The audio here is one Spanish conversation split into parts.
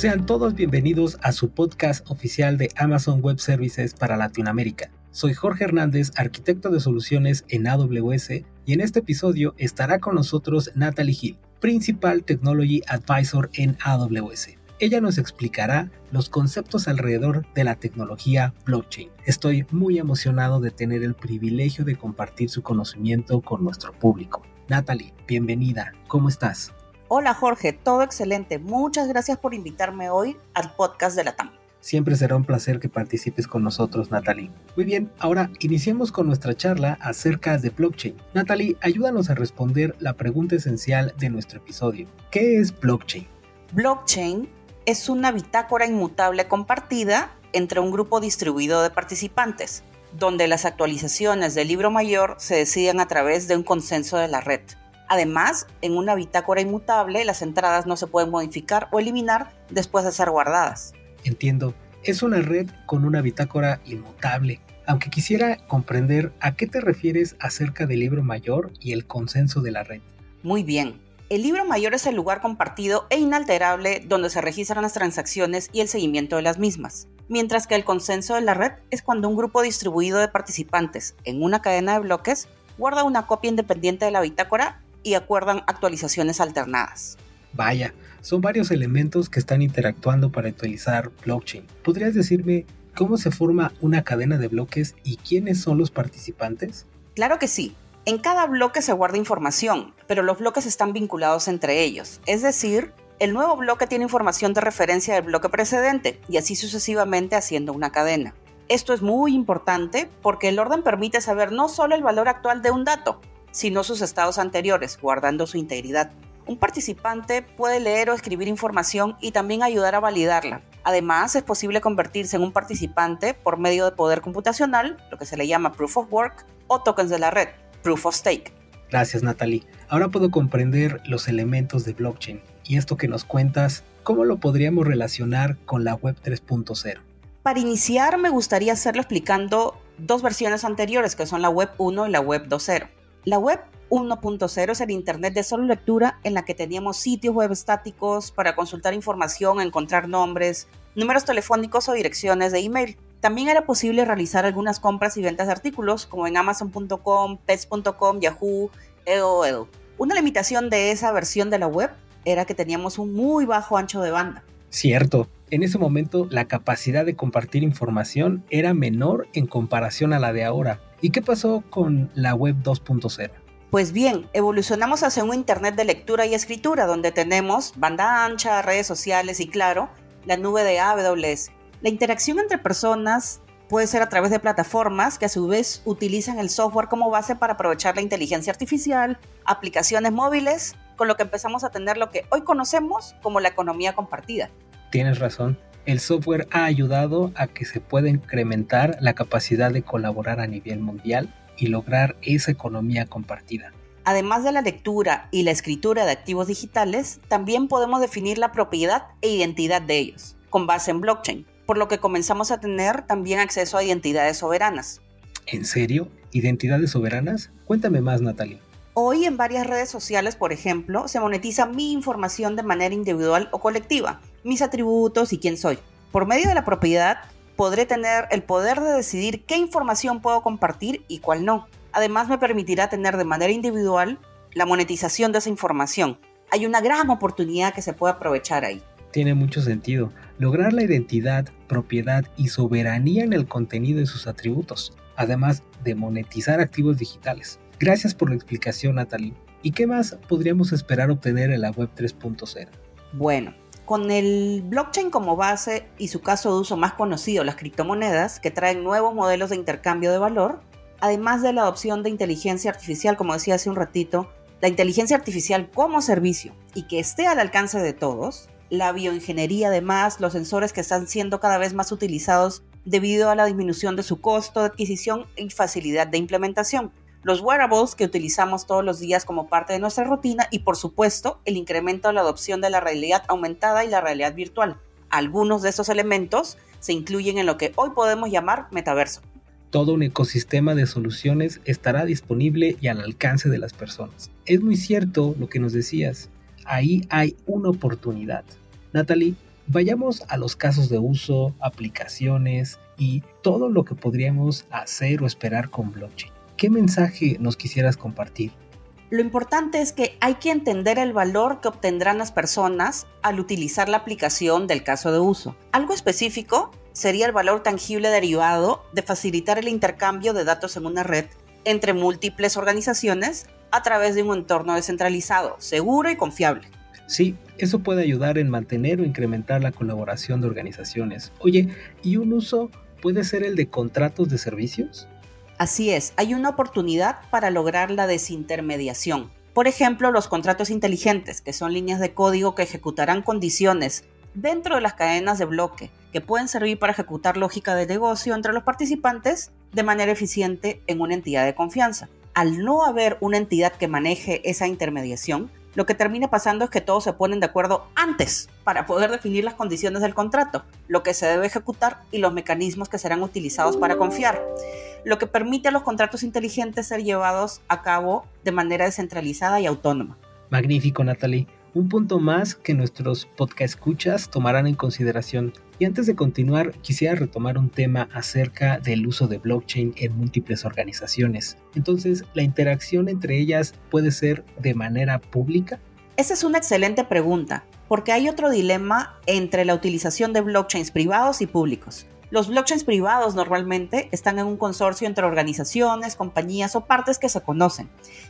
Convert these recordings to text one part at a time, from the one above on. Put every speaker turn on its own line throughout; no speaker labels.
Sean todos bienvenidos a su podcast oficial de Amazon Web Services para Latinoamérica. Soy Jorge Hernández, arquitecto de soluciones en AWS, y en este episodio estará con nosotros Natalie Hill, Principal Technology Advisor en AWS. Ella nos explicará los conceptos alrededor de la tecnología blockchain. Estoy muy emocionado de tener el privilegio de compartir su conocimiento con nuestro público. Natalie, bienvenida. ¿Cómo estás?
Hola Jorge, todo excelente. Muchas gracias por invitarme hoy al podcast de la TAM.
Siempre será un placer que participes con nosotros, Natalie. Muy bien, ahora iniciemos con nuestra charla acerca de blockchain. Natalie, ayúdanos a responder la pregunta esencial de nuestro episodio. ¿Qué es blockchain?
Blockchain es una bitácora inmutable compartida entre un grupo distribuido de participantes, donde las actualizaciones del libro mayor se deciden a través de un consenso de la red. Además, en una bitácora inmutable, las entradas no se pueden modificar o eliminar después de ser guardadas.
Entiendo, es una red con una bitácora inmutable. Aunque quisiera comprender a qué te refieres acerca del libro mayor y el consenso de la red.
Muy bien. El libro mayor es el lugar compartido e inalterable donde se registran las transacciones y el seguimiento de las mismas, mientras que el consenso de la red es cuando un grupo distribuido de participantes en una cadena de bloques guarda una copia independiente de la bitácora y acuerdan actualizaciones alternadas.
Vaya, son varios elementos que están interactuando para actualizar blockchain. ¿Podrías decirme cómo se forma una cadena de bloques y quiénes son los participantes?
Claro que sí. En cada bloque se guarda información, pero los bloques están vinculados entre ellos. Es decir, el nuevo bloque tiene información de referencia del bloque precedente y así sucesivamente haciendo una cadena. Esto es muy importante porque el orden permite saber no solo el valor actual de un dato, sino sus estados anteriores, guardando su integridad. Un participante puede leer o escribir información y también ayudar a validarla. Además, es posible convertirse en un participante por medio de poder computacional, lo que se le llama proof of work, o tokens de la red, proof of stake.
Gracias, Natalie. Ahora puedo comprender los elementos de blockchain y esto que nos cuentas, ¿cómo lo podríamos relacionar con la web 3.0?
Para iniciar, me gustaría hacerlo explicando dos versiones anteriores, que son la web 1 y la web 2.0. La web 1.0 es el Internet de solo lectura en la que teníamos sitios web estáticos para consultar información, encontrar nombres, números telefónicos o direcciones de email. También era posible realizar algunas compras y ventas de artículos como en amazon.com, pets.com, Yahoo, EOL. Una limitación de esa versión de la web era que teníamos un muy bajo ancho de banda.
Cierto, en ese momento la capacidad de compartir información era menor en comparación a la de ahora. ¿Y qué pasó con la web 2.0?
Pues bien, evolucionamos hacia un Internet de lectura y escritura donde tenemos banda ancha, redes sociales y claro, la nube de AWS. La interacción entre personas puede ser a través de plataformas que a su vez utilizan el software como base para aprovechar la inteligencia artificial, aplicaciones móviles, con lo que empezamos a tener lo que hoy conocemos como la economía compartida.
Tienes razón el software ha ayudado a que se pueda incrementar la capacidad de colaborar a nivel mundial y lograr esa economía compartida.
Además de la lectura y la escritura de activos digitales, también podemos definir la propiedad e identidad de ellos, con base en blockchain, por lo que comenzamos a tener también acceso a identidades soberanas.
¿En serio? ¿Identidades soberanas? Cuéntame más, Natalie.
Hoy en varias redes sociales, por ejemplo, se monetiza mi información de manera individual o colectiva, mis atributos y quién soy. Por medio de la propiedad, podré tener el poder de decidir qué información puedo compartir y cuál no. Además, me permitirá tener de manera individual la monetización de esa información. Hay una gran oportunidad que se puede aprovechar ahí.
Tiene mucho sentido. Lograr la identidad, propiedad y soberanía en el contenido de sus atributos, además de monetizar activos digitales. Gracias por la explicación, Natalie. ¿Y qué más podríamos esperar obtener en la web 3.0?
Bueno, con el blockchain como base y su caso de uso más conocido, las criptomonedas, que traen nuevos modelos de intercambio de valor, además de la adopción de inteligencia artificial, como decía hace un ratito, la inteligencia artificial como servicio y que esté al alcance de todos, la bioingeniería además, los sensores que están siendo cada vez más utilizados debido a la disminución de su costo de adquisición y facilidad de implementación los wearables que utilizamos todos los días como parte de nuestra rutina y por supuesto el incremento de la adopción de la realidad aumentada y la realidad virtual. Algunos de estos elementos se incluyen en lo que hoy podemos llamar metaverso.
Todo un ecosistema de soluciones estará disponible y al alcance de las personas. Es muy cierto lo que nos decías. Ahí hay una oportunidad. Natalie, vayamos a los casos de uso, aplicaciones y todo lo que podríamos hacer o esperar con blockchain. ¿Qué mensaje nos quisieras compartir?
Lo importante es que hay que entender el valor que obtendrán las personas al utilizar la aplicación del caso de uso. Algo específico sería el valor tangible derivado de facilitar el intercambio de datos en una red entre múltiples organizaciones a través de un entorno descentralizado, seguro y confiable.
Sí, eso puede ayudar en mantener o incrementar la colaboración de organizaciones. Oye, ¿y un uso puede ser el de contratos de servicios?
Así es, hay una oportunidad para lograr la desintermediación. Por ejemplo, los contratos inteligentes, que son líneas de código que ejecutarán condiciones dentro de las cadenas de bloque, que pueden servir para ejecutar lógica de negocio entre los participantes de manera eficiente en una entidad de confianza. Al no haber una entidad que maneje esa intermediación, lo que termina pasando es que todos se ponen de acuerdo antes para poder definir las condiciones del contrato, lo que se debe ejecutar y los mecanismos que serán utilizados para confiar, lo que permite a los contratos inteligentes ser llevados a cabo de manera descentralizada y autónoma.
Magnífico, Natalie. Un punto más que nuestros podcast escuchas tomarán en consideración. Y antes de continuar, quisiera retomar un tema acerca del uso de blockchain en múltiples organizaciones. Entonces, ¿la interacción entre ellas puede ser de manera pública?
Esa es una excelente pregunta, porque hay otro dilema entre la utilización de blockchains privados y públicos. Los blockchains privados normalmente están en un consorcio entre organizaciones, compañías o partes que se conocen.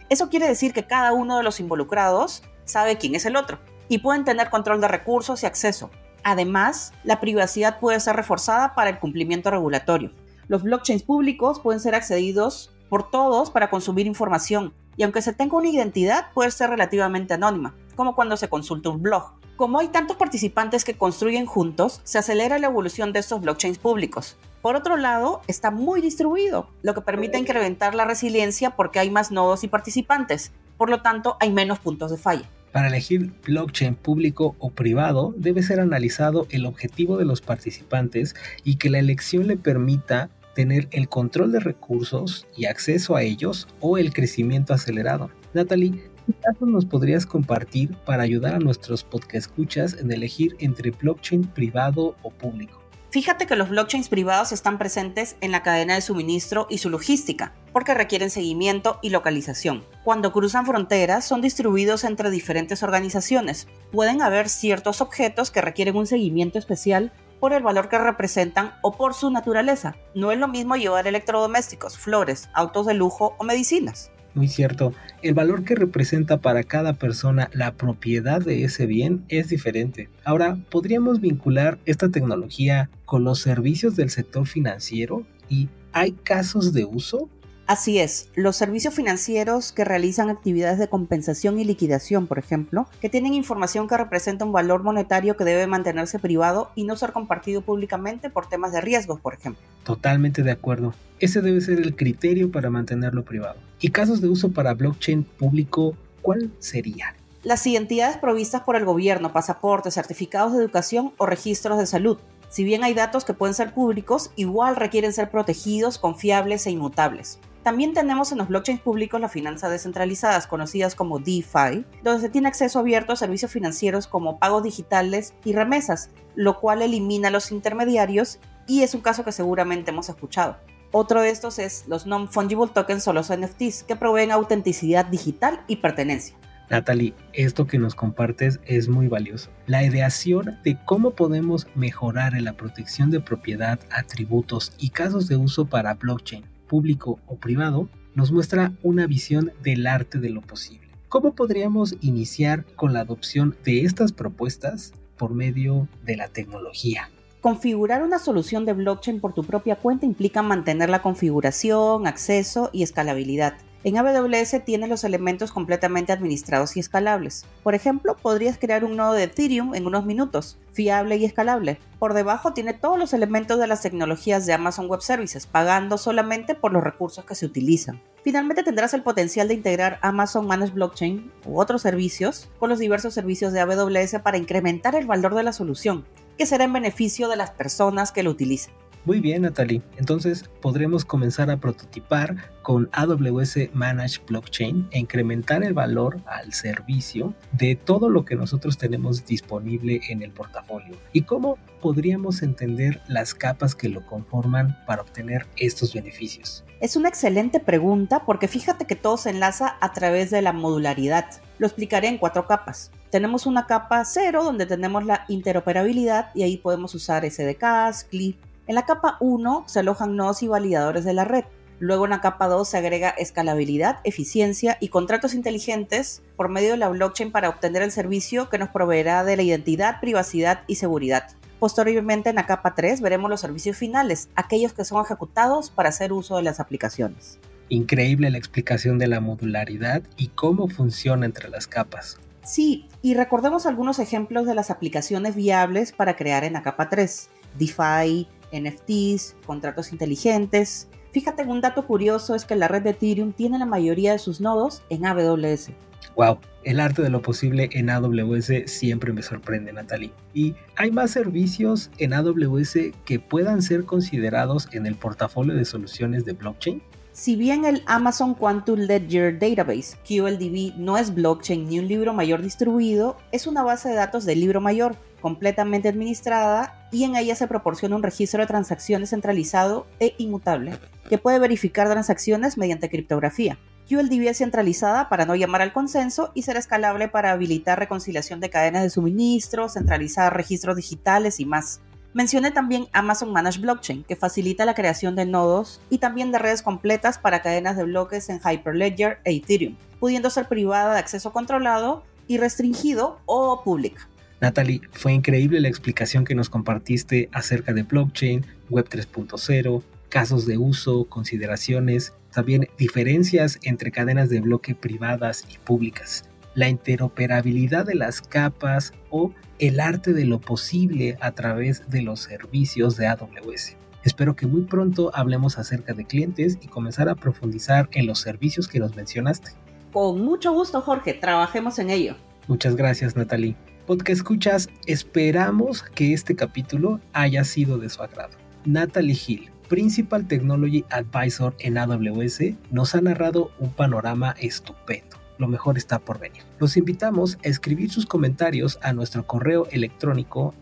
Eso quiere decir que cada uno de los involucrados sabe quién es el otro y pueden tener control de recursos y acceso. Además, la privacidad puede ser reforzada para el cumplimiento regulatorio. Los blockchains públicos pueden ser accedidos por todos para consumir información y aunque se tenga una identidad puede ser relativamente anónima, como cuando se consulta un blog. Como hay tantos participantes que construyen juntos, se acelera la evolución de estos blockchains públicos. Por otro lado, está muy distribuido, lo que permite incrementar la resiliencia porque hay más nodos y participantes, por lo tanto hay menos puntos de falla.
Para elegir blockchain público o privado, debe ser analizado el objetivo de los participantes y que la elección le permita tener el control de recursos y acceso a ellos o el crecimiento acelerado. Natalie, ¿qué casos nos podrías compartir para ayudar a nuestros podcast escuchas en elegir entre blockchain privado o público?
Fíjate que los blockchains privados están presentes en la cadena de suministro y su logística, porque requieren seguimiento y localización. Cuando cruzan fronteras son distribuidos entre diferentes organizaciones. Pueden haber ciertos objetos que requieren un seguimiento especial por el valor que representan o por su naturaleza. No es lo mismo llevar electrodomésticos, flores, autos de lujo o medicinas.
Muy cierto, el valor que representa para cada persona la propiedad de ese bien es diferente. Ahora, ¿podríamos vincular esta tecnología con los servicios del sector financiero? ¿Y hay casos de uso?
Así es, los servicios financieros que realizan actividades de compensación y liquidación, por ejemplo, que tienen información que representa un valor monetario que debe mantenerse privado y no ser compartido públicamente por temas de riesgos, por ejemplo.
Totalmente de acuerdo. Ese debe ser el criterio para mantenerlo privado. ¿Y casos de uso para blockchain público, cuál sería?
Las identidades provistas por el gobierno, pasaportes, certificados de educación o registros de salud. Si bien hay datos que pueden ser públicos, igual requieren ser protegidos, confiables e inmutables. También tenemos en los blockchains públicos las finanzas descentralizadas, conocidas como DeFi, donde se tiene acceso abierto a servicios financieros como pagos digitales y remesas, lo cual elimina los intermediarios y es un caso que seguramente hemos escuchado. Otro de estos es los non-fungible tokens o los NFTs, que proveen autenticidad digital y pertenencia.
Natalie, esto que nos compartes es muy valioso. La ideación de cómo podemos mejorar en la protección de propiedad, atributos y casos de uso para blockchain público o privado, nos muestra una visión del arte de lo posible. ¿Cómo podríamos iniciar con la adopción de estas propuestas por medio de la tecnología?
Configurar una solución de blockchain por tu propia cuenta implica mantener la configuración, acceso y escalabilidad. En AWS tiene los elementos completamente administrados y escalables. Por ejemplo, podrías crear un nodo de Ethereum en unos minutos, fiable y escalable. Por debajo tiene todos los elementos de las tecnologías de Amazon Web Services, pagando solamente por los recursos que se utilizan. Finalmente tendrás el potencial de integrar Amazon Managed Blockchain u otros servicios con los diversos servicios de AWS para incrementar el valor de la solución, que será en beneficio de las personas que lo utilicen.
Muy bien, Natalie. Entonces podremos comenzar a prototipar con AWS Managed Blockchain e incrementar el valor al servicio de todo lo que nosotros tenemos disponible en el portafolio. ¿Y cómo podríamos entender las capas que lo conforman para obtener estos beneficios?
Es una excelente pregunta porque fíjate que todo se enlaza a través de la modularidad. Lo explicaré en cuatro capas. Tenemos una capa cero donde tenemos la interoperabilidad y ahí podemos usar SDKs, CLI, en la capa 1 se alojan nodos y validadores de la red. Luego en la capa 2 se agrega escalabilidad, eficiencia y contratos inteligentes por medio de la blockchain para obtener el servicio que nos proveerá de la identidad, privacidad y seguridad. Posteriormente en la capa 3 veremos los servicios finales, aquellos que son ejecutados para hacer uso de las aplicaciones.
Increíble la explicación de la modularidad y cómo funciona entre las capas.
Sí, y recordemos algunos ejemplos de las aplicaciones viables para crear en la capa 3. DeFi, NFTs, contratos inteligentes. Fíjate, un dato curioso es que la red de Ethereum tiene la mayoría de sus nodos en AWS.
Wow, el arte de lo posible en AWS siempre me sorprende, Natalie. ¿Y hay más servicios en AWS que puedan ser considerados en el portafolio de soluciones de blockchain?
Si bien el Amazon Quantum Ledger Database, QLDB, no es blockchain ni un libro mayor distribuido, es una base de datos de libro mayor completamente administrada y en ella se proporciona un registro de transacciones centralizado e inmutable que puede verificar transacciones mediante criptografía. QLDB es centralizada para no llamar al consenso y ser escalable para habilitar reconciliación de cadenas de suministro, centralizar registros digitales y más. Mencioné también Amazon Managed Blockchain, que facilita la creación de nodos y también de redes completas para cadenas de bloques en Hyperledger e Ethereum, pudiendo ser privada de acceso controlado y restringido o pública.
Natalie, fue increíble la explicación que nos compartiste acerca de blockchain, Web 3.0, casos de uso, consideraciones, también diferencias entre cadenas de bloque privadas y públicas, la interoperabilidad de las capas o el arte de lo posible a través de los servicios de AWS. Espero que muy pronto hablemos acerca de clientes y comenzar a profundizar en los servicios que nos mencionaste.
Con mucho gusto, Jorge, trabajemos en ello.
Muchas gracias, Natalie podcast escuchas, esperamos que este capítulo haya sido de su agrado. Natalie Hill, Principal Technology Advisor en AWS, nos ha narrado un panorama estupendo. Lo mejor está por venir. Los invitamos a escribir sus comentarios a nuestro correo electrónico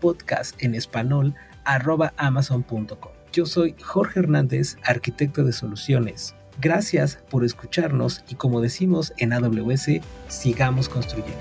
podcast en español amazon.com. Yo soy Jorge Hernández, arquitecto de soluciones. Gracias por escucharnos y como decimos en AWS, sigamos construyendo.